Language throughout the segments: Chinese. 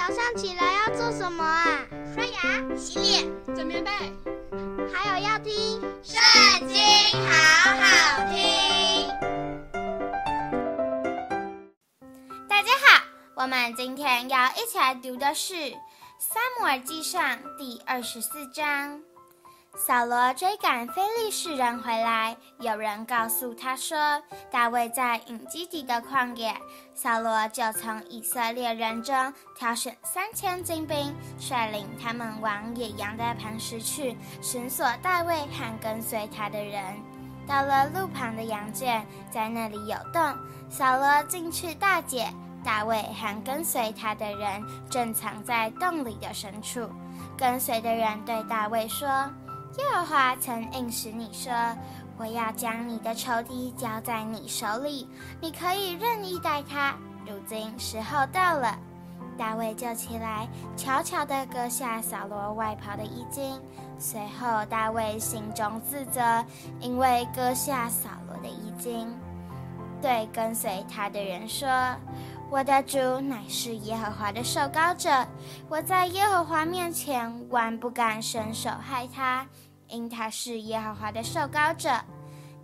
早上起来要做什么啊？刷牙、洗脸、整棉被，还有要听《圣经》，好好听。大家好，我们今天要一起来读的是《撒母耳记上》第二十四章。扫罗追赶非利士人回来，有人告诉他说，大卫在隐基底的旷野。扫罗就从以色列人中挑选三千精兵，率领他们往野羊的磐石去，寻索大卫和跟随他的人。到了路旁的羊圈，在那里有洞，扫罗进去大解，大卫和跟随他的人正藏在洞里的深处。跟随的人对大卫说。耶和华曾应许你说：“我要将你的仇敌交在你手里，你可以任意待他。”如今时候到了，大卫就起来，悄悄地割下扫罗外袍的衣襟。随后，大卫心中自责，因为割下扫罗的衣襟，对跟随他的人说。我的主乃是耶和华的受膏者，我在耶和华面前万不敢伸手害他，因他是耶和华的受膏者。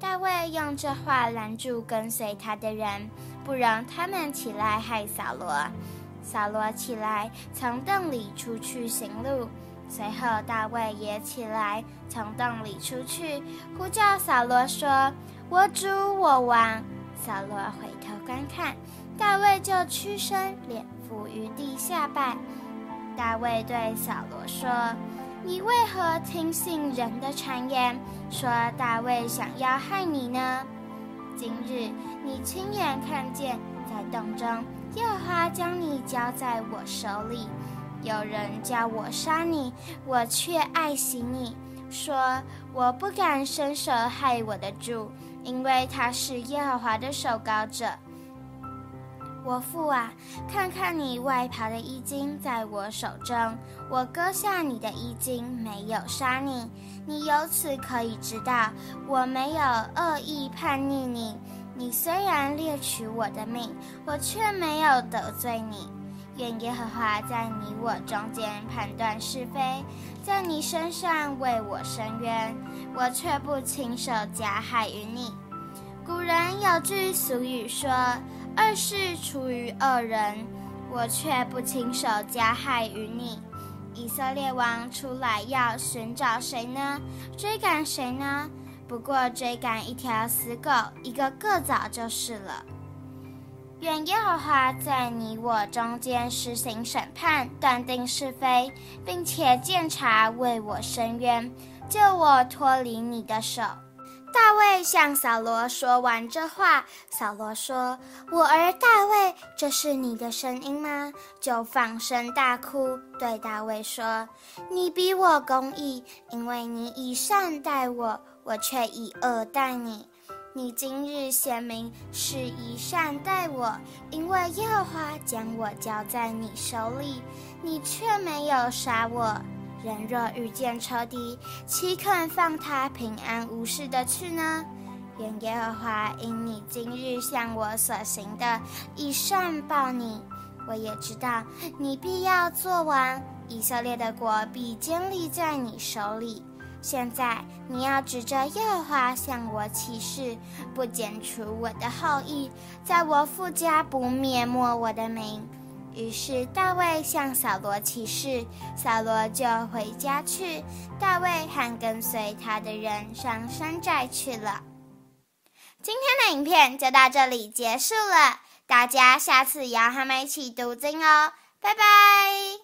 大卫用这话拦住跟随他的人，不容他们起来害扫罗。扫罗起来，从洞里出去行路，随后大卫也起来，从洞里出去，呼叫扫罗说：“我主，我王。”扫罗回头观看。大卫就屈身，脸伏于地下拜。大卫对扫罗说：“你为何听信人的谗言，说大卫想要害你呢？今日你亲眼看见，在洞中，耶和华将你交在我手里。有人叫我杀你，我却爱惜你，说我不敢伸手害我的主，因为他是耶和华的受膏者。”我父啊，看看你外袍的衣襟在我手中，我割下你的衣襟，没有杀你。你由此可以知道，我没有恶意叛逆你。你虽然掠取我的命，我却没有得罪你。愿耶和华在你我中间判断是非，在你身上为我伸冤，我却不亲手加害于你。古人有句俗语说。二是出于恶人，我却不亲手加害于你。以色列王出来要寻找谁呢？追赶谁呢？不过追赶一条死狗，一个个蚤就是了。愿耶和华在你我中间施行审判，断定是非，并且鉴察为我伸冤，救我脱离你的手。大卫向扫罗说完这话，扫罗说：“我儿大卫，这是你的声音吗？”就放声大哭，对大卫说：“你比我公义，因为你以善待我，我却以恶待你。你今日显明是以善待我，因为耶和华将我交在你手里，你却没有杀我。”人若遇见仇敌，岂肯放他平安无事的去呢？愿耶和华因你今日向我所行的，以善报你。我也知道你必要做完，以色列的国必坚立在你手里。现在你要指着耶和华向我起誓，不剪除我的后裔，在我父家不灭没我的名。于是大卫向扫罗起誓，扫罗就回家去。大卫和跟随他的人上山寨去了。今天的影片就到这里结束了，大家下次也要和我们一起读经哦，拜拜。